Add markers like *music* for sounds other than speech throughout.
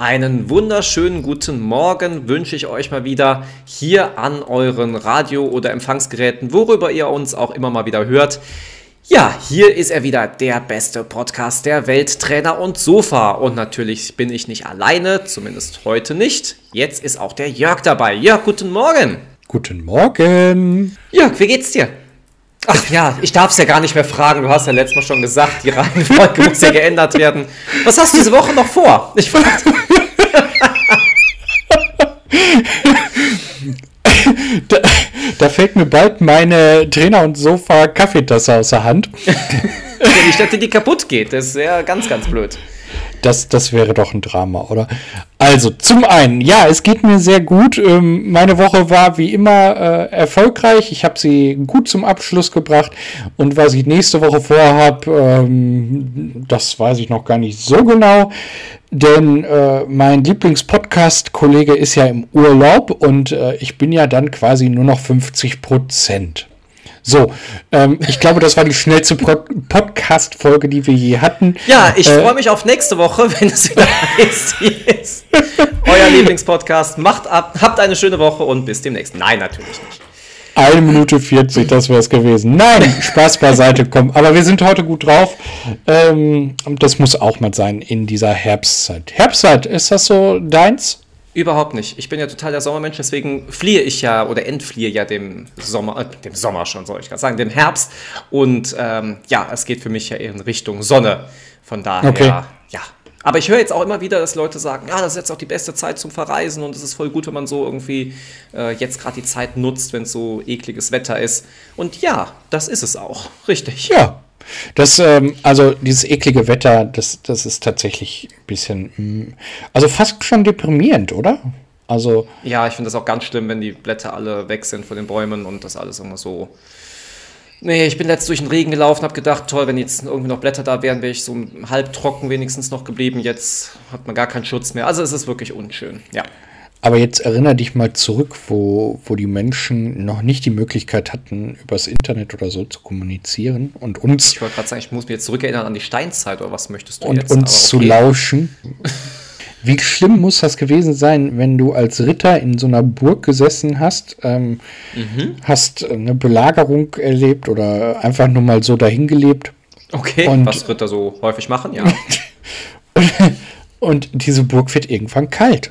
Einen wunderschönen guten Morgen wünsche ich euch mal wieder hier an euren Radio- oder Empfangsgeräten, worüber ihr uns auch immer mal wieder hört. Ja, hier ist er wieder, der beste Podcast der Welt, Trainer und Sofa. Und natürlich bin ich nicht alleine, zumindest heute nicht. Jetzt ist auch der Jörg dabei. Jörg, guten Morgen. Guten Morgen. Jörg, wie geht's dir? Ach ja, ich darf es ja gar nicht mehr fragen. Du hast ja letztes Mal schon gesagt, die Reihenfolge muss ja geändert werden. Was hast du diese Woche noch vor? Ich frage. Da, da, fällt mir bald meine Trainer- und Sofa-Kaffeetasse aus der Hand. Nicht, dass die kaputt geht. Das ist ja ganz, ganz blöd. Das, das wäre doch ein Drama, oder? Also, zum einen, ja, es geht mir sehr gut. Ähm, meine Woche war wie immer äh, erfolgreich. Ich habe sie gut zum Abschluss gebracht. Und was ich nächste Woche vorhabe, ähm, das weiß ich noch gar nicht so genau. Denn äh, mein Lieblingspodcast-Kollege ist ja im Urlaub und äh, ich bin ja dann quasi nur noch 50 Prozent. So, ähm, ich glaube, das war die schnellste Podcast-Folge, die wir je hatten. Ja, ich äh, freue mich auf nächste Woche, *laughs* wenn es wieder heißt, hier ist euer Lieblingspodcast. Macht ab, habt eine schöne Woche und bis demnächst. Nein, natürlich nicht. Eine Minute 40, das wäre es gewesen. Nein, Spaß beiseite kommen. Aber wir sind heute gut drauf. Ähm, das muss auch mal sein in dieser Herbstzeit. Herbstzeit, ist das so deins? Überhaupt nicht. Ich bin ja total der Sommermensch, deswegen fliehe ich ja oder entfliehe ja dem Sommer, äh, dem Sommer schon, soll ich gerade sagen, dem Herbst. Und ähm, ja, es geht für mich ja in Richtung Sonne. Von daher, okay. ja. Aber ich höre jetzt auch immer wieder, dass Leute sagen, ja, das ist jetzt auch die beste Zeit zum Verreisen und es ist voll gut, wenn man so irgendwie äh, jetzt gerade die Zeit nutzt, wenn es so ekliges Wetter ist. Und ja, das ist es auch. Richtig. Ja, das, ähm, also dieses eklige Wetter, das, das ist tatsächlich ein bisschen, mm, also fast schon deprimierend, oder? Also. Ja, ich finde das auch ganz schlimm, wenn die Blätter alle weg sind von den Bäumen und das alles immer so. Nee, ich bin letztens durch den Regen gelaufen, habe gedacht, toll, wenn jetzt irgendwie noch Blätter da wären, wäre ich so halb trocken wenigstens noch geblieben. Jetzt hat man gar keinen Schutz mehr. Also es ist wirklich unschön, ja. Aber jetzt erinnere dich mal zurück, wo, wo die Menschen noch nicht die Möglichkeit hatten, übers Internet oder so zu kommunizieren und uns. Ich wollte gerade sagen, ich muss mich jetzt zurückerinnern an die Steinzeit oder was möchtest du und jetzt? Und uns okay. zu lauschen. *laughs* Wie schlimm muss das gewesen sein, wenn du als Ritter in so einer Burg gesessen hast, ähm, mhm. hast eine Belagerung erlebt oder einfach nur mal so dahin gelebt? Okay, und, was Ritter so häufig machen, ja. und, *laughs* und diese Burg wird irgendwann kalt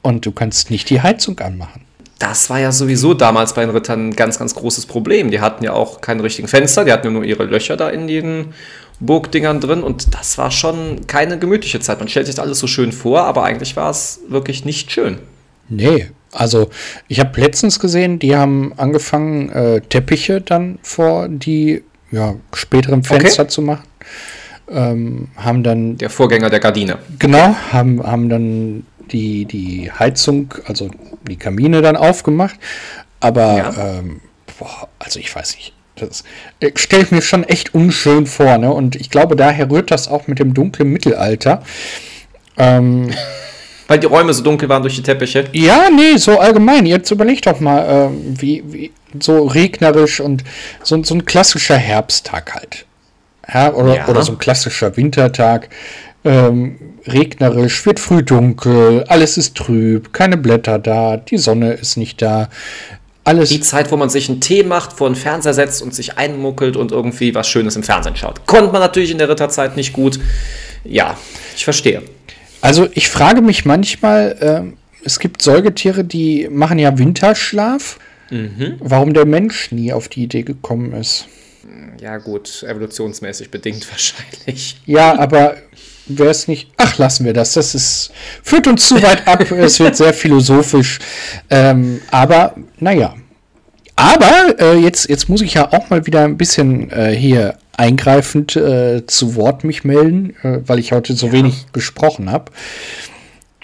und du kannst nicht die Heizung anmachen. Das war ja sowieso damals bei den Rittern ein ganz, ganz großes Problem. Die hatten ja auch keine richtigen Fenster, die hatten ja nur ihre Löcher da in den Burgdingern drin und das war schon keine gemütliche Zeit. Man stellt sich das alles so schön vor, aber eigentlich war es wirklich nicht schön. Nee, also ich habe letztens gesehen, die haben angefangen, äh, Teppiche dann vor die ja, späteren Fenster okay. zu machen. Ähm, haben dann. Der Vorgänger der Gardine. Genau, haben, haben dann die, die Heizung, also die Kamine dann aufgemacht. Aber, ja. ähm, boah, also ich weiß nicht. Das äh, stelle ich mir schon echt unschön vor. Ne? Und ich glaube, daher rührt das auch mit dem dunklen Mittelalter. Ähm, *laughs* Weil die Räume so dunkel waren durch die Teppiche? Ja, nee, so allgemein. Jetzt überlegt doch mal, ähm, wie, wie so regnerisch und so, so ein klassischer Herbsttag halt. Ja, oder, ja. oder so ein klassischer Wintertag ähm, regnerisch, wird früh dunkel, alles ist trüb, keine Blätter da, die Sonne ist nicht da. Alles die Zeit, wo man sich einen Tee macht, vor den Fernseher setzt und sich einmuckelt und irgendwie was Schönes im Fernsehen schaut. Konnte man natürlich in der Ritterzeit nicht gut. Ja, ich verstehe. Also ich frage mich manchmal, äh, es gibt Säugetiere, die machen ja Winterschlaf. Mhm. Warum der Mensch nie auf die Idee gekommen ist. Ja gut, evolutionsmäßig bedingt *laughs* wahrscheinlich. Ja, aber wäre es nicht. Ach, lassen wir das. Das ist, führt uns zu weit ab. *laughs* es wird sehr philosophisch. Ähm, aber, naja. Aber äh, jetzt, jetzt muss ich ja auch mal wieder ein bisschen äh, hier eingreifend äh, zu Wort mich melden, äh, weil ich heute so ja. wenig gesprochen habe.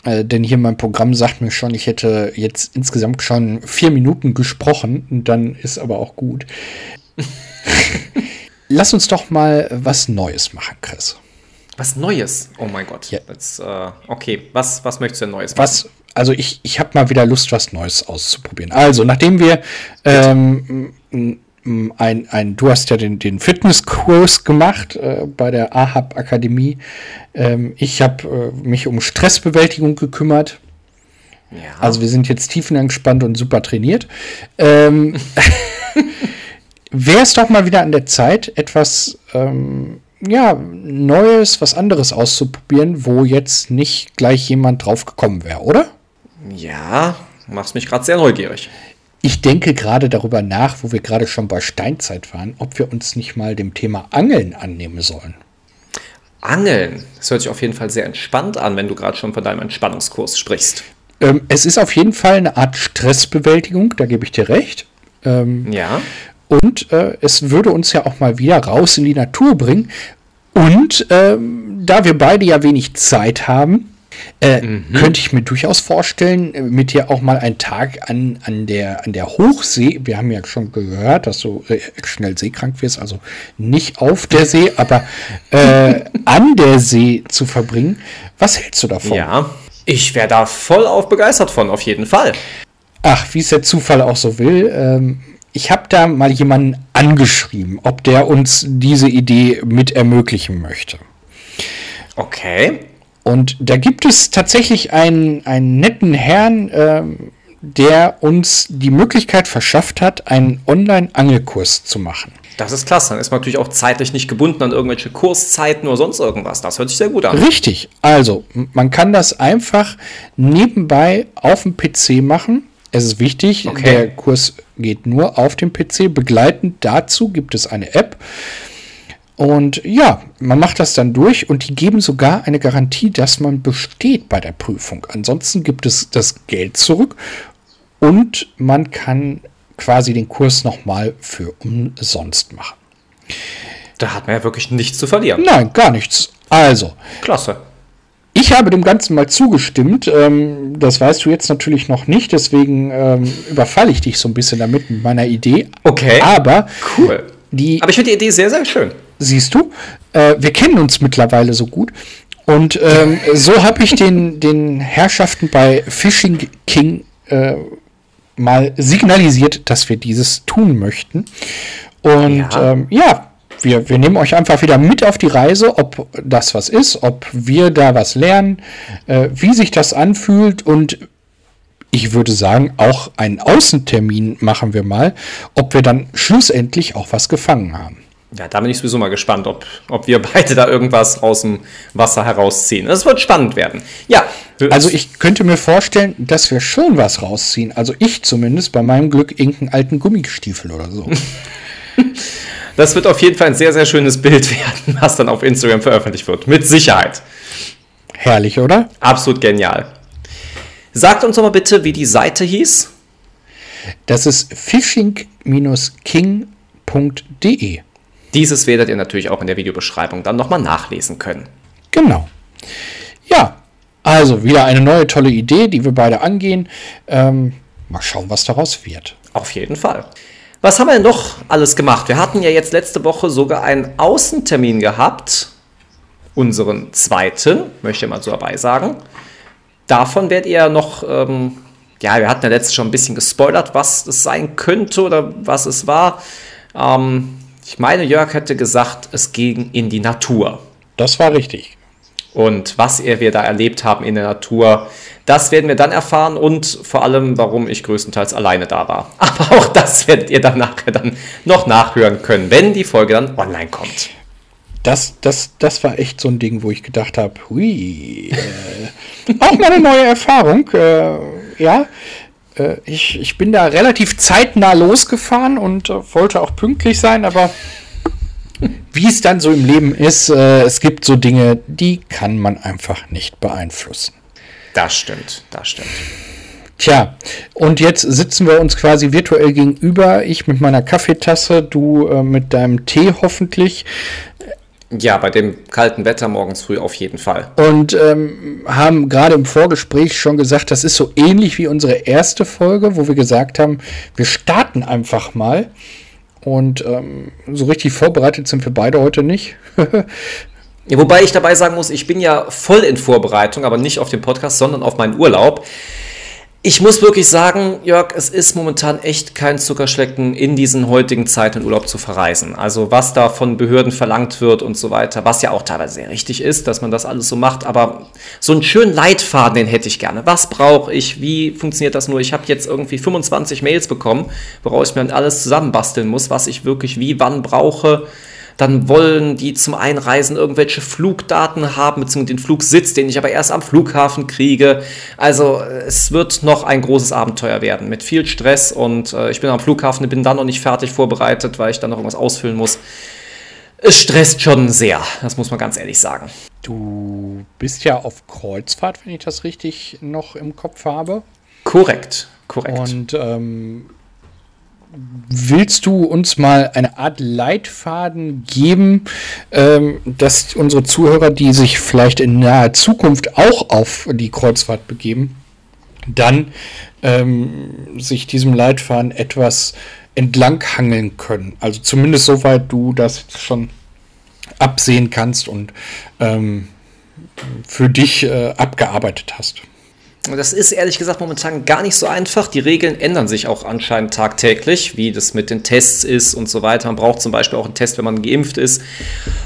Äh, denn hier mein Programm sagt mir schon, ich hätte jetzt insgesamt schon vier Minuten gesprochen. Und dann ist aber auch gut. *laughs* Lass uns doch mal was Neues machen, Chris. Was Neues? Oh mein Gott. Ja. Jetzt, äh, okay, was, was möchtest du denn Neues machen? Was, also ich, ich habe mal wieder Lust, was Neues auszuprobieren. Also, nachdem wir ähm, ein, ein, du hast ja den, den Fitnesskurs gemacht äh, bei der AHAB Akademie. Ähm, ich habe äh, mich um Stressbewältigung gekümmert. Ja. Also wir sind jetzt tiefenentspannt und super trainiert. Ähm, *laughs* *laughs* Wäre es doch mal wieder an der Zeit, etwas ähm, ja, Neues, was anderes auszuprobieren, wo jetzt nicht gleich jemand drauf gekommen wäre, oder? Ja, machst mich gerade sehr neugierig. Ich denke gerade darüber nach, wo wir gerade schon bei Steinzeit waren, ob wir uns nicht mal dem Thema Angeln annehmen sollen. Angeln, das hört sich auf jeden Fall sehr entspannt an, wenn du gerade schon von deinem Entspannungskurs sprichst. Ähm, es ist auf jeden Fall eine Art Stressbewältigung, da gebe ich dir recht. Ähm, ja. Und äh, es würde uns ja auch mal wieder raus in die Natur bringen. Und ähm, da wir beide ja wenig Zeit haben, äh, mhm. könnte ich mir durchaus vorstellen, äh, mit dir auch mal einen Tag an, an, der, an der Hochsee, wir haben ja schon gehört, dass du äh, schnell seekrank wirst, also nicht auf der See, aber äh, *laughs* an der See zu verbringen. Was hältst du davon? Ja, ich wäre da voll auf begeistert von, auf jeden Fall. Ach, wie es der Zufall auch so will. Ähm, ich habe da mal jemanden angeschrieben, ob der uns diese Idee mit ermöglichen möchte. Okay. Und da gibt es tatsächlich einen, einen netten Herrn, ähm, der uns die Möglichkeit verschafft hat, einen Online-Angelkurs zu machen. Das ist klasse. Dann ist man natürlich auch zeitlich nicht gebunden an irgendwelche Kurszeiten oder sonst irgendwas. Das hört sich sehr gut an. Richtig. Also, man kann das einfach nebenbei auf dem PC machen. Es ist wichtig, okay. der Kurs geht nur auf dem PC. Begleitend dazu gibt es eine App. Und ja, man macht das dann durch und die geben sogar eine Garantie, dass man besteht bei der Prüfung. Ansonsten gibt es das Geld zurück und man kann quasi den Kurs nochmal für umsonst machen. Da hat man ja wirklich nichts zu verlieren. Nein, gar nichts. Also. Klasse. Ich habe dem Ganzen mal zugestimmt. Ähm, das weißt du jetzt natürlich noch nicht, deswegen ähm, überfalle ich dich so ein bisschen damit mit meiner Idee. Okay. Aber cool. Die, Aber ich finde die Idee sehr, sehr schön. Siehst du, äh, wir kennen uns mittlerweile so gut. Und ähm, *laughs* so habe ich den, den Herrschaften bei Fishing King äh, mal signalisiert, dass wir dieses tun möchten. Und ja, ähm, ja wir, wir nehmen euch einfach wieder mit auf die Reise, ob das was ist, ob wir da was lernen, äh, wie sich das anfühlt und ich würde sagen, auch einen Außentermin machen wir mal, ob wir dann schlussendlich auch was gefangen haben. Ja, da bin ich sowieso mal gespannt, ob, ob wir *laughs* beide da irgendwas aus dem Wasser herausziehen. Es wird spannend werden. Ja. Also ich könnte mir vorstellen, dass wir schon was rausziehen. Also ich zumindest bei meinem Glück irgendeinen alten Gummistiefel oder so. *laughs* Das wird auf jeden Fall ein sehr, sehr schönes Bild *laughs* werden, was dann auf Instagram veröffentlicht wird. Mit Sicherheit. Herrlich, oder? Absolut genial. Sagt uns doch mal bitte, wie die Seite hieß. Das ist fishing-king.de. Dieses werdet ihr natürlich auch in der Videobeschreibung dann nochmal nachlesen können. Genau. Ja, also wieder eine neue tolle Idee, die wir beide angehen. Ähm, mal schauen, was daraus wird. Auf jeden Fall. Was haben wir denn noch alles gemacht? Wir hatten ja jetzt letzte Woche sogar einen Außentermin gehabt. Unseren zweiten, möchte ich mal so dabei sagen. Davon werdet ihr noch, ähm, ja, wir hatten ja letztes schon ein bisschen gespoilert, was es sein könnte oder was es war. Ähm, ich meine, Jörg hätte gesagt, es ging in die Natur. Das war richtig. Und was wir da erlebt haben in der Natur, das werden wir dann erfahren und vor allem, warum ich größtenteils alleine da war. *laughs* Aber auch das werdet ihr dann nachher dann noch nachhören können, wenn die Folge dann online kommt. Das, das, das war echt so ein Ding, wo ich gedacht habe, hui, äh, auch mal eine neue Erfahrung. Äh, ja, äh, ich, ich bin da relativ zeitnah losgefahren und äh, wollte auch pünktlich sein, aber wie es dann so im Leben ist, äh, es gibt so Dinge, die kann man einfach nicht beeinflussen. Das stimmt, das stimmt. Tja, und jetzt sitzen wir uns quasi virtuell gegenüber. Ich mit meiner Kaffeetasse, du äh, mit deinem Tee hoffentlich. Ja, bei dem kalten Wetter morgens früh auf jeden Fall. Und ähm, haben gerade im Vorgespräch schon gesagt, das ist so ähnlich wie unsere erste Folge, wo wir gesagt haben, wir starten einfach mal. Und ähm, so richtig vorbereitet sind wir beide heute nicht. *laughs* Ja, wobei ich dabei sagen muss, ich bin ja voll in Vorbereitung, aber nicht auf den Podcast, sondern auf meinen Urlaub. Ich muss wirklich sagen, Jörg, es ist momentan echt kein Zuckerschlecken, in diesen heutigen Zeiten in Urlaub zu verreisen. Also was da von Behörden verlangt wird und so weiter, was ja auch teilweise sehr richtig ist, dass man das alles so macht. Aber so einen schönen Leitfaden, den hätte ich gerne. Was brauche ich? Wie funktioniert das nur? Ich habe jetzt irgendwie 25 Mails bekommen, woraus ich mir dann alles zusammenbasteln muss, was ich wirklich wie, wann brauche dann wollen die zum Einreisen irgendwelche Flugdaten haben, beziehungsweise den Flugsitz, den ich aber erst am Flughafen kriege. Also es wird noch ein großes Abenteuer werden mit viel Stress und äh, ich bin am Flughafen, bin dann noch nicht fertig vorbereitet, weil ich dann noch irgendwas ausfüllen muss. Es stresst schon sehr, das muss man ganz ehrlich sagen. Du bist ja auf Kreuzfahrt, wenn ich das richtig noch im Kopf habe. Korrekt, korrekt. Und ähm, willst du uns mal eine Art Leitfaden geben, ähm, dass unsere Zuhörer, die sich vielleicht in naher Zukunft auch auf die Kreuzfahrt begeben, dann ähm, sich diesem Leitfaden etwas entlanghangeln können? Also zumindest soweit du das schon absehen kannst und ähm, für dich äh, abgearbeitet hast. Das ist ehrlich gesagt momentan gar nicht so einfach. Die Regeln ändern sich auch anscheinend tagtäglich, wie das mit den Tests ist und so weiter. Man braucht zum Beispiel auch einen Test, wenn man geimpft ist.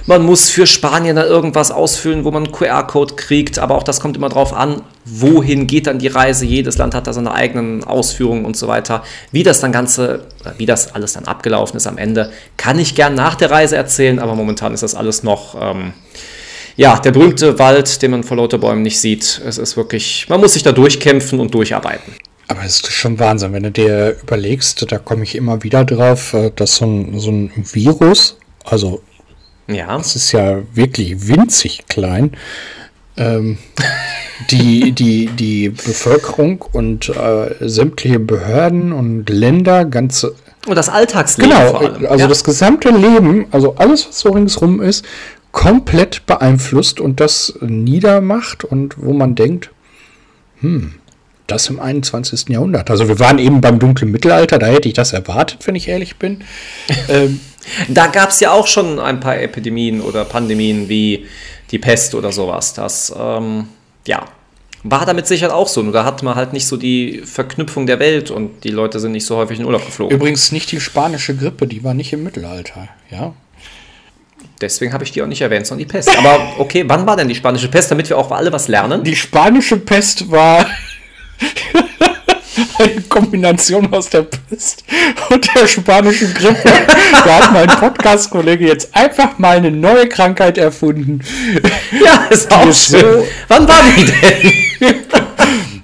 Man muss für Spanien da irgendwas ausfüllen, wo man einen QR-Code kriegt. Aber auch das kommt immer drauf an, wohin geht dann die Reise. Jedes Land hat da seine eigenen Ausführungen und so weiter. Wie das dann Ganze, wie das alles dann abgelaufen ist am Ende, kann ich gern nach der Reise erzählen. Aber momentan ist das alles noch... Ähm, ja, der berühmte Wald, den man vor lauter Bäumen nicht sieht. Es ist wirklich, man muss sich da durchkämpfen und durcharbeiten. Aber es ist schon Wahnsinn, wenn du dir überlegst, da komme ich immer wieder drauf, äh, dass so ein, so ein Virus, also ja. es ist ja wirklich winzig klein, ähm, *laughs* die, die, die Bevölkerung und äh, sämtliche Behörden und Länder, ganze. Und das Alltagsleben. Genau, also ja. das gesamte Leben, also alles, was so ringsrum ist, komplett beeinflusst und das niedermacht und wo man denkt, hm, das im 21. Jahrhundert. Also wir waren eben beim dunklen Mittelalter, da hätte ich das erwartet, wenn ich ehrlich bin. *laughs* ähm, da gab es ja auch schon ein paar Epidemien oder Pandemien wie die Pest oder sowas. Das, ähm, ja, war damit sicher auch so. Nur da hat man halt nicht so die Verknüpfung der Welt und die Leute sind nicht so häufig in Urlaub geflogen. Übrigens nicht die spanische Grippe, die war nicht im Mittelalter, ja. Deswegen habe ich die auch nicht erwähnt, sondern die Pest. Aber okay, wann war denn die spanische Pest, damit wir auch alle was lernen? Die spanische Pest war *laughs* eine Kombination aus der Pest und der spanischen Grippe. Da hat mein Podcast-Kollege jetzt einfach mal eine neue Krankheit erfunden. Ja, ist auch schön. So wann war die denn? *laughs*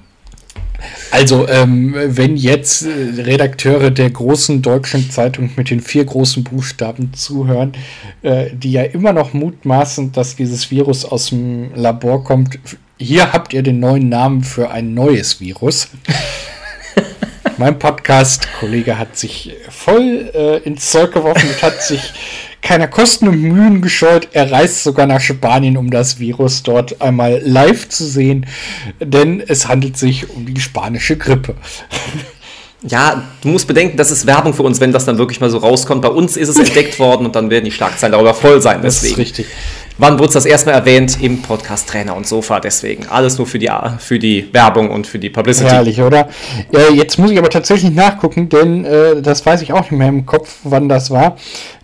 Also, ähm, wenn jetzt äh, Redakteure der großen deutschen Zeitung mit den vier großen Buchstaben zuhören, äh, die ja immer noch mutmaßen, dass dieses Virus aus dem Labor kommt, hier habt ihr den neuen Namen für ein neues Virus. *laughs* mein Podcast-Kollege hat sich voll äh, ins Zeug geworfen und hat sich keiner Kosten und Mühen gescheut. Er reist sogar nach Spanien, um das Virus dort einmal live zu sehen, denn es handelt sich um die spanische Grippe. *laughs* Ja, du musst bedenken, das ist Werbung für uns, wenn das dann wirklich mal so rauskommt. Bei uns ist es *laughs* entdeckt worden und dann werden die Schlagzeilen darüber voll sein. Deswegen. Das ist richtig. Wann wurde es das erstmal erwähnt? Im Podcast Trainer und Sofa. Deswegen alles nur für die, für die Werbung und für die Publicity. Herrlich, oder? Äh, jetzt muss ich aber tatsächlich nachgucken, denn äh, das weiß ich auch nicht mehr im Kopf, wann das war.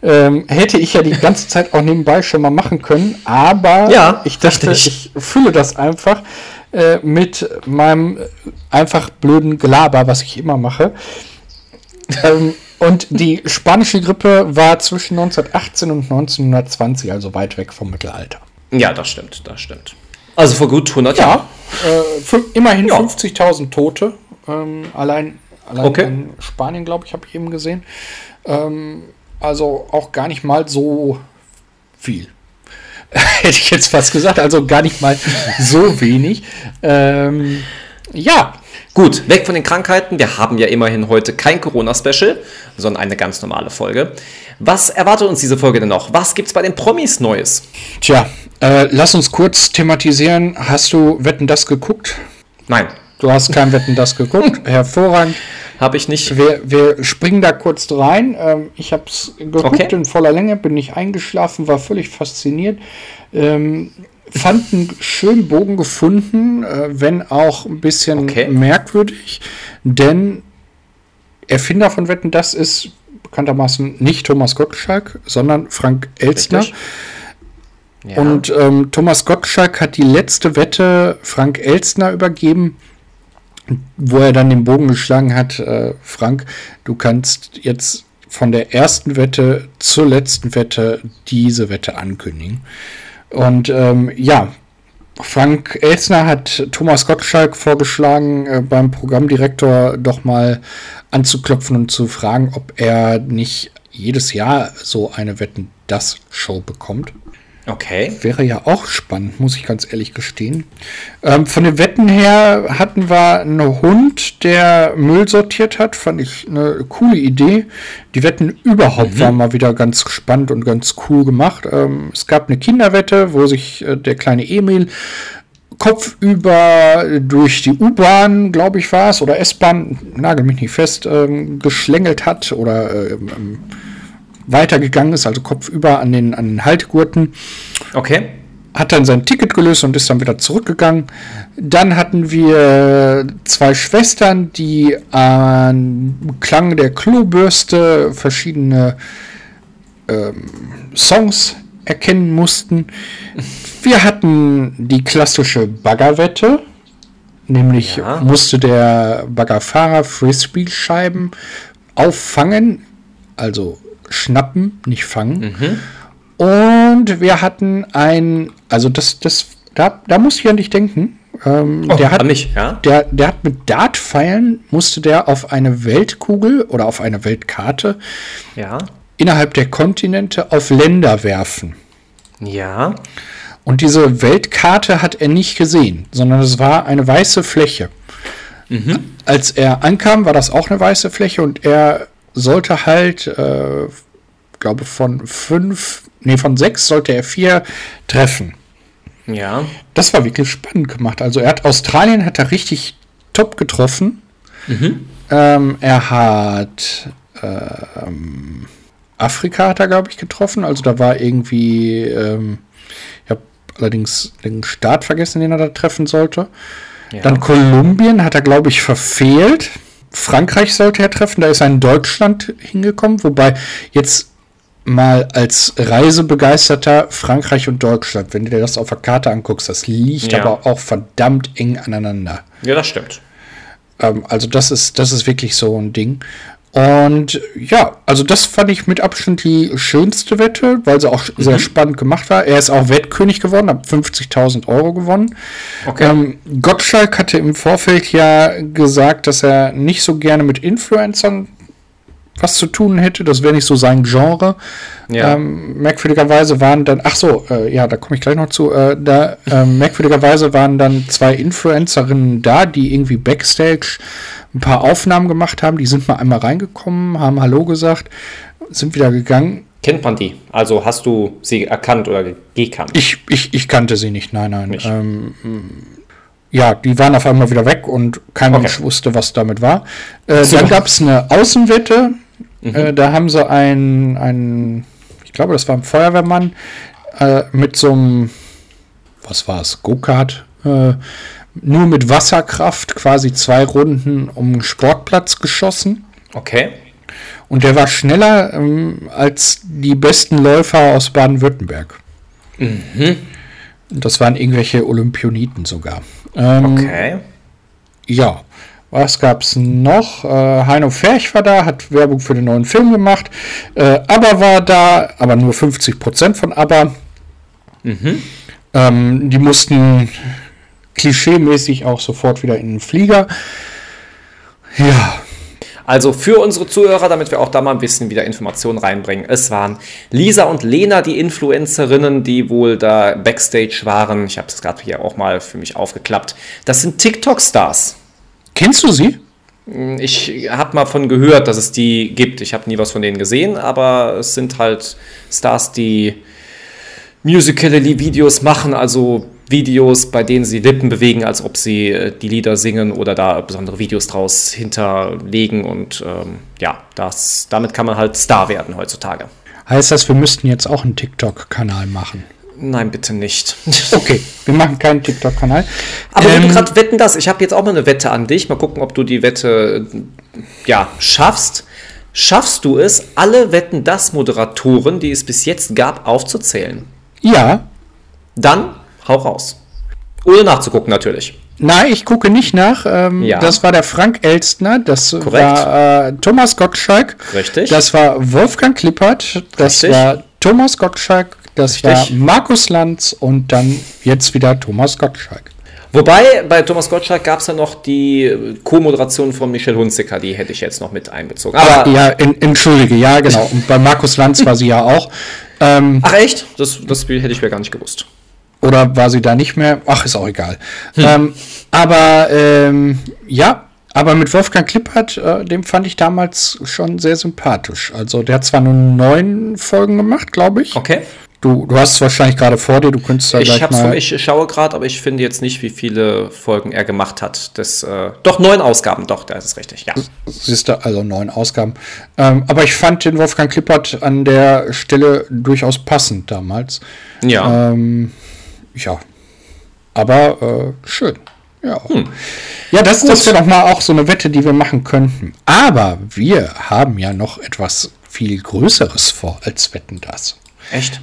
Ähm, hätte ich ja die ganze Zeit auch nebenbei schon mal machen können, aber ja, ich dachte, ich fühle das einfach äh, mit meinem einfach blöden Gelaber, was ich immer mache. ähm, und die spanische Grippe war zwischen 1918 und 1920, also weit weg vom Mittelalter. Ja, das stimmt, das stimmt. Also vor gut 100 Jahren. Ja, äh, immerhin ja. 50.000 Tote. Ähm, allein allein okay. in Spanien, glaube ich, habe ich eben gesehen. Ähm, also auch gar nicht mal so viel. *laughs* Hätte ich jetzt fast gesagt. Also gar nicht mal so wenig. Ähm, ja, Gut, weg von den Krankheiten. Wir haben ja immerhin heute kein Corona-Special, sondern eine ganz normale Folge. Was erwartet uns diese Folge denn noch? Was gibt es bei den Promis Neues? Tja, äh, lass uns kurz thematisieren. Hast du Wetten das geguckt? Nein. Du hast kein Wetten das geguckt. *laughs* Hervorragend. Habe ich nicht. Wir, wir, springen da kurz rein. Ähm, ich habe es geguckt okay. in voller Länge, bin nicht eingeschlafen, war völlig fasziniert. Ähm, fand einen schönen Bogen gefunden, äh, wenn auch ein bisschen okay. merkwürdig, denn Erfinder von Wetten, das ist bekanntermaßen nicht Thomas Gottschalk, sondern Frank Elstner. Ja. Und ähm, Thomas Gottschalk hat die letzte Wette Frank Elstner übergeben, wo er dann den Bogen geschlagen hat, äh, Frank, du kannst jetzt von der ersten Wette zur letzten Wette diese Wette ankündigen. Und ähm, ja, Frank Elsner hat Thomas Gottschalk vorgeschlagen, äh, beim Programmdirektor doch mal anzuklopfen und zu fragen, ob er nicht jedes Jahr so eine Wetten das Show bekommt. Okay. Wäre ja auch spannend, muss ich ganz ehrlich gestehen. Ähm, von den Wetten her hatten wir einen Hund, der Müll sortiert hat. Fand ich eine coole Idee. Die Wetten überhaupt mhm. waren mal wieder ganz spannend und ganz cool gemacht. Ähm, es gab eine Kinderwette, wo sich äh, der kleine Emil kopfüber durch die U-Bahn, glaube ich, war es, oder S-Bahn, nagel mich nicht fest, ähm, geschlängelt hat oder ähm, weitergegangen ist, also kopfüber an den, an den Haltegurten. Okay. Hat dann sein Ticket gelöst und ist dann wieder zurückgegangen. Dann hatten wir zwei Schwestern, die an Klang der Klobürste verschiedene ähm, Songs erkennen mussten. Wir hatten die klassische Baggerwette, nämlich ja. musste der Baggerfahrer Frisbee-Scheiben auffangen, also schnappen, nicht fangen. Mhm. Und wir hatten ein, also das, das, da, da musste ich an dich denken. Ähm, oh, der, hat, mich, ja? der, der hat mit Dartpfeilen musste der auf eine Weltkugel oder auf eine Weltkarte ja. innerhalb der Kontinente auf Länder werfen. Ja. Und diese Weltkarte hat er nicht gesehen, sondern es war eine weiße Fläche. Mhm. Als er ankam, war das auch eine weiße Fläche und er sollte halt, äh, glaube von fünf, nee, von sechs sollte er vier treffen. Ja. Das war wirklich spannend gemacht. Also er hat Australien hat er richtig top getroffen. Mhm. Ähm, er hat ähm, Afrika hat er, glaube ich, getroffen. Also da war irgendwie, ähm, ich habe allerdings den Staat vergessen, den er da treffen sollte. Ja. Dann Kolumbien hat er, glaube ich, verfehlt. Frankreich sollte er treffen, da ist er in Deutschland hingekommen, wobei jetzt mal als Reisebegeisterter Frankreich und Deutschland, wenn du dir das auf der Karte anguckst, das liegt ja. aber auch verdammt eng aneinander. Ja, das stimmt. Ähm, also das ist, das ist wirklich so ein Ding. Und ja, also das fand ich mit Abstand die schönste Wette, weil sie auch mhm. sehr spannend gemacht war. Er ist auch Wettkönig geworden, hat 50.000 Euro gewonnen. Okay. Ähm, Gottschalk hatte im Vorfeld ja gesagt, dass er nicht so gerne mit Influencern was zu tun hätte. Das wäre nicht so sein Genre. Ja. Ähm, merkwürdigerweise waren dann, ach so, äh, ja, da komme ich gleich noch zu. Äh, da äh, *laughs* merkwürdigerweise waren dann zwei Influencerinnen da, die irgendwie backstage ein paar Aufnahmen gemacht haben. Die sind mal einmal reingekommen, haben Hallo gesagt, sind wieder gegangen. Kennt man die? Also hast du sie erkannt oder gekannt? Ich, ich, ich kannte sie nicht, nein, nein. Ähm, ja, die waren auf einmal wieder weg und kein okay. Mensch wusste, was damit war. Äh, so. Dann gab es eine Außenwette. Mhm. Äh, da haben sie einen, einen, ich glaube, das war ein Feuerwehrmann, äh, mit so einem, was war es, Go-Kart, äh, nur mit Wasserkraft quasi zwei Runden um den Sportplatz geschossen. Okay. Und der war schneller ähm, als die besten Läufer aus Baden-Württemberg. Mhm. Das waren irgendwelche Olympioniten sogar. Ähm, okay. Ja. Was gab's noch? Äh, Heino Ferch war da, hat Werbung für den neuen Film gemacht. Äh, ABBA war da, aber nur 50% von ABBA. Mhm. Ähm, die mussten klischeemäßig auch sofort wieder in den Flieger. Ja. Also für unsere Zuhörer, damit wir auch da mal ein bisschen wieder Informationen reinbringen. Es waren Lisa und Lena, die Influencerinnen, die wohl da backstage waren. Ich habe es gerade hier auch mal für mich aufgeklappt. Das sind TikTok-Stars. Kennst du sie? Ich habe mal von gehört, dass es die gibt. Ich habe nie was von denen gesehen, aber es sind halt Stars, die Musical.ly-Videos machen, also Videos, bei denen sie Lippen bewegen, als ob sie äh, die Lieder singen oder da besondere Videos draus hinterlegen. Und ähm, ja, das, damit kann man halt Star werden heutzutage. Heißt das, wir müssten jetzt auch einen TikTok-Kanal machen? Nein, bitte nicht. *laughs* Okay, wir machen keinen TikTok-Kanal. Aber ähm, wenn du gerade wetten das, ich habe jetzt auch mal eine Wette an dich. Mal gucken, ob du die Wette ja, schaffst. Schaffst du es, alle Wetten das Moderatoren, die es bis jetzt gab, aufzuzählen? Ja. Dann hau raus. Ohne nachzugucken natürlich. Nein, ich gucke nicht nach. Ähm, ja. Das war der Frank Elstner, das Korrekt. war äh, Thomas Gottschalk. Richtig. Das war Wolfgang Klippert, das Richtig. war Thomas Gottschalk, das Richtig. war Markus Lanz und dann jetzt wieder Thomas Gottschalk. Wobei, bei Thomas Gottschalk gab es ja noch die Co-Moderation von Michel Hunziker, die hätte ich jetzt noch mit einbezogen. Aber ja, in, entschuldige, ja, genau. Und bei Markus Lanz war sie ja auch. *laughs* Ähm, Ach echt? Das, das hätte ich mir gar nicht gewusst. Oder war sie da nicht mehr? Ach, ist auch egal. Hm. Ähm, aber ähm, ja, aber mit Wolfgang Klippert, äh, dem fand ich damals schon sehr sympathisch. Also der hat zwar nur neun Folgen gemacht, glaube ich. Okay. Du, du hast es wahrscheinlich gerade vor dir, du könntest da ich gleich mal... Ich schaue gerade, aber ich finde jetzt nicht, wie viele Folgen er gemacht hat. Das, äh, doch, neun Ausgaben, doch, da ist es richtig, ja. Siehst du, also neun Ausgaben. Ähm, aber ich fand den Wolfgang Klippert an der Stelle durchaus passend damals. Ja. Ähm, ja. Aber äh, schön. Ja. Hm. Ja, das, das wäre doch mal auch so eine Wette, die wir machen könnten. Aber wir haben ja noch etwas viel Größeres vor als Wetten das. Echt?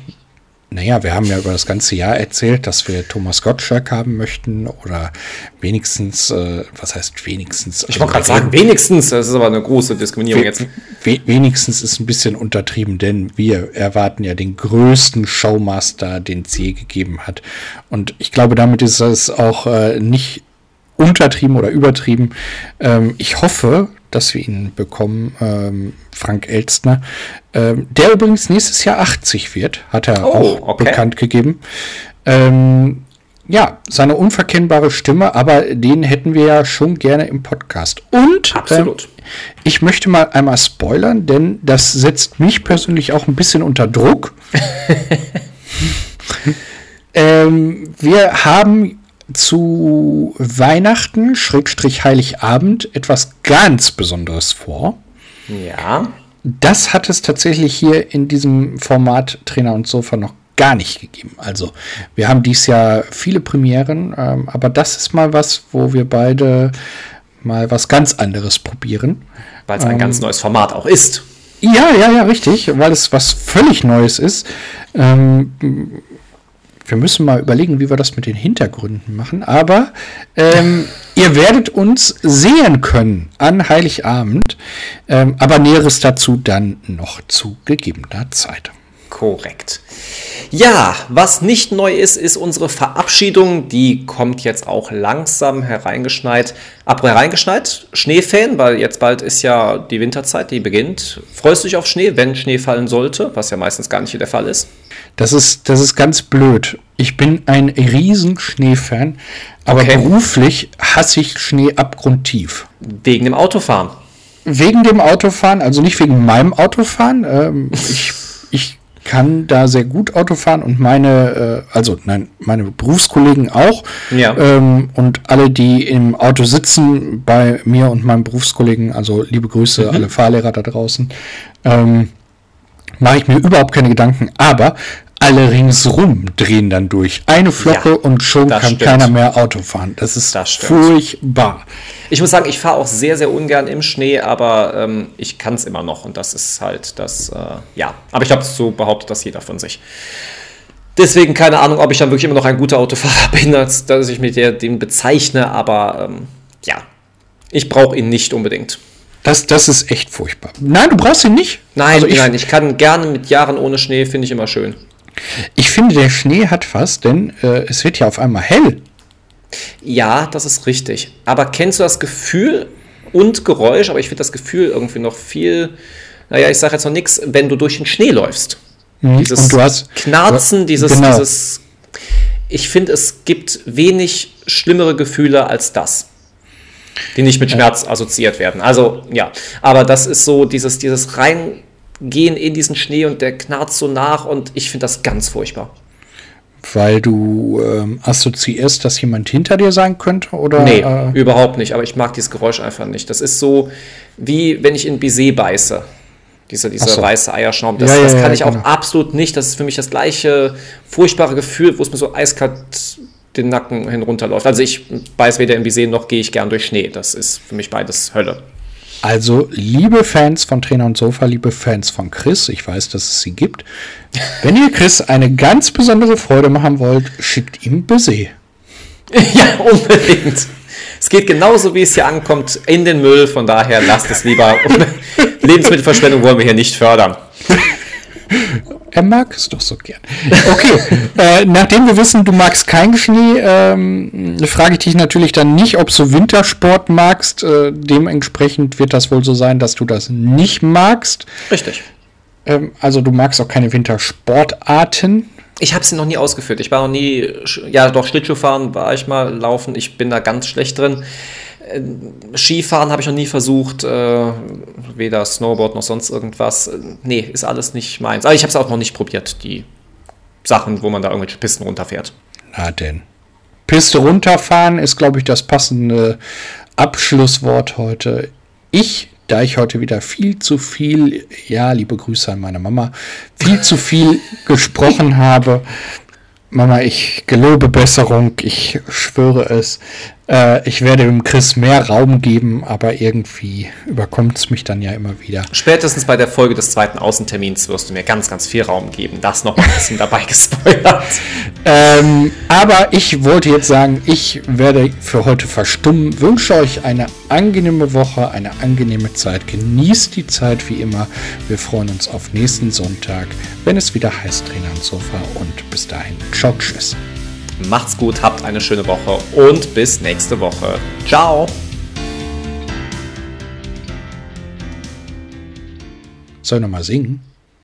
Naja, wir haben ja über das ganze Jahr erzählt, dass wir Thomas Gottschalk haben möchten oder wenigstens, äh, was heißt wenigstens? Ich wollte gerade sagen, wenigstens, das ist aber eine große Diskriminierung we jetzt. We wenigstens ist ein bisschen untertrieben, denn wir erwarten ja den größten Showmaster, den es je gegeben hat. Und ich glaube, damit ist es auch äh, nicht untertrieben oder übertrieben. Ähm, ich hoffe, dass wir ihn bekommen, ähm, Frank Elstner, ähm, der übrigens nächstes Jahr 80 wird, hat er oh, auch okay. bekannt gegeben. Ähm, ja, seine unverkennbare Stimme, aber den hätten wir ja schon gerne im Podcast. Und Absolut. Ähm, ich möchte mal einmal spoilern, denn das setzt mich persönlich auch ein bisschen unter Druck. *laughs* ähm, wir haben zu Weihnachten, Schrägstrich Heiligabend, etwas ganz Besonderes vor. Ja. Das hat es tatsächlich hier in diesem Format Trainer und Sofa noch gar nicht gegeben. Also wir haben dies Jahr viele Premieren, ähm, aber das ist mal was, wo wir beide mal was ganz anderes probieren. Weil es ein ähm, ganz neues Format auch ist. Ja, ja, ja, richtig, weil es was völlig Neues ist. Ähm, wir müssen mal überlegen, wie wir das mit den Hintergründen machen. Aber ähm, ihr werdet uns sehen können an Heiligabend. Ähm, aber Näheres dazu dann noch zu gegebener Zeit. Korrekt. Ja, was nicht neu ist, ist unsere Verabschiedung. Die kommt jetzt auch langsam hereingeschneit. Ab hereingeschneit, Schneefan, weil jetzt bald ist ja die Winterzeit, die beginnt. Freust du dich auf Schnee, wenn Schnee fallen sollte, was ja meistens gar nicht der Fall ist? Das ist, das ist ganz blöd. Ich bin ein riesen Schneefan, aber okay. beruflich hasse ich Schnee abgrundtief. Wegen dem Autofahren? Wegen dem Autofahren, also nicht wegen meinem Autofahren. Ähm, *laughs* ich, ich kann da sehr gut Auto fahren und meine, äh, also nein, meine Berufskollegen auch. Ja. Ähm, und alle, die im Auto sitzen, bei mir und meinem Berufskollegen, also liebe Grüße, mhm. alle Fahrlehrer da draußen, ähm, mache ich mir überhaupt keine Gedanken. Aber alle ringsrum drehen dann durch. Eine Flocke ja, und schon kann stimmt. keiner mehr Auto fahren. Das ist das furchtbar. Ich muss sagen, ich fahre auch sehr, sehr ungern im Schnee, aber ähm, ich kann es immer noch und das ist halt das, äh, ja. Aber ich habe so behauptet das jeder von sich. Deswegen keine Ahnung, ob ich dann wirklich immer noch ein guter Autofahrer *laughs* bin, als dass ich mit dem bezeichne, aber ähm, ja, ich brauche ihn nicht unbedingt. Das, das ist echt furchtbar. Nein, du brauchst ihn nicht. Nein, also ich, nein, ich kann gerne mit Jahren ohne Schnee, finde ich immer schön. Ich finde, der Schnee hat was, denn äh, es wird ja auf einmal hell. Ja, das ist richtig. Aber kennst du das Gefühl und Geräusch, aber ich finde das Gefühl irgendwie noch viel, naja, ich sage jetzt noch nichts, wenn du durch den Schnee läufst. Mhm. Dieses und du hast, Knarzen, dieses, genau. dieses. Ich finde, es gibt wenig schlimmere Gefühle als das die nicht mit Schmerz assoziiert werden. Also ja, aber das ist so dieses, dieses rein gehen in diesen Schnee und der knarzt so nach und ich finde das ganz furchtbar. Weil du ähm, assoziierst, dass jemand hinter dir sein könnte? Oder, nee, äh, überhaupt nicht. Aber ich mag dieses Geräusch einfach nicht. Das ist so, wie wenn ich in Baiser beiße. Diese, diese so. weiße Eierschaum. Das, Ja, ja, das kann ja, ich auch genau. absolut nicht. Das ist für mich das gleiche furchtbare Gefühl, wo es mir so eiskalt den Nacken hinunterläuft. Also ich beiß weder in Biseen noch gehe ich gern durch Schnee. Das ist für mich beides Hölle. Also, liebe Fans von Trainer und Sofa, liebe Fans von Chris, ich weiß, dass es sie gibt. Wenn ihr Chris eine ganz besondere Freude machen wollt, schickt ihm Baiser. *laughs* ja, unbedingt. Es geht genauso, wie es hier ankommt, in den Müll. Von daher lasst es lieber. *laughs* Lebensmittelverschwendung wollen wir hier nicht fördern. Er mag es doch so gern. Okay, äh, nachdem wir wissen, du magst keinen Schnee, ähm, frage ich dich natürlich dann nicht, ob du Wintersport magst. Äh, dementsprechend wird das wohl so sein, dass du das nicht magst. Richtig. Ähm, also du magst auch keine Wintersportarten. Ich habe sie noch nie ausgeführt. Ich war noch nie, ja doch, Schlittschuhfahren war ich mal, laufen, ich bin da ganz schlecht drin. Äh, Skifahren habe ich noch nie versucht, äh, weder Snowboard noch sonst irgendwas. Äh, Nee, ist alles nicht meins. Aber ich habe es auch noch nicht probiert, die Sachen, wo man da irgendwelche Pisten runterfährt. Na denn. Piste runterfahren ist, glaube ich, das passende Abschlusswort heute. Ich, da ich heute wieder viel zu viel, ja, liebe Grüße an meine Mama, viel zu viel *laughs* gesprochen habe. Mama, ich gelobe Besserung, ich schwöre es. Äh, ich werde dem Chris mehr Raum geben, aber irgendwie überkommt es mich dann ja immer wieder. Spätestens bei der Folge des zweiten Außentermins wirst du mir ganz, ganz viel Raum geben. Das noch ein bisschen *laughs* dabei gespoilert. Ähm, aber ich wollte jetzt sagen, ich werde für heute verstummen. Wünsche euch eine angenehme Woche, eine angenehme Zeit. Genießt die Zeit wie immer. Wir freuen uns auf nächsten Sonntag, wenn es wieder heißt Trainer und Sofa. Und bis dahin, ciao, tschüss. Macht's gut, habt eine schöne Woche und bis nächste Woche. Ciao. Soll ich nochmal singen?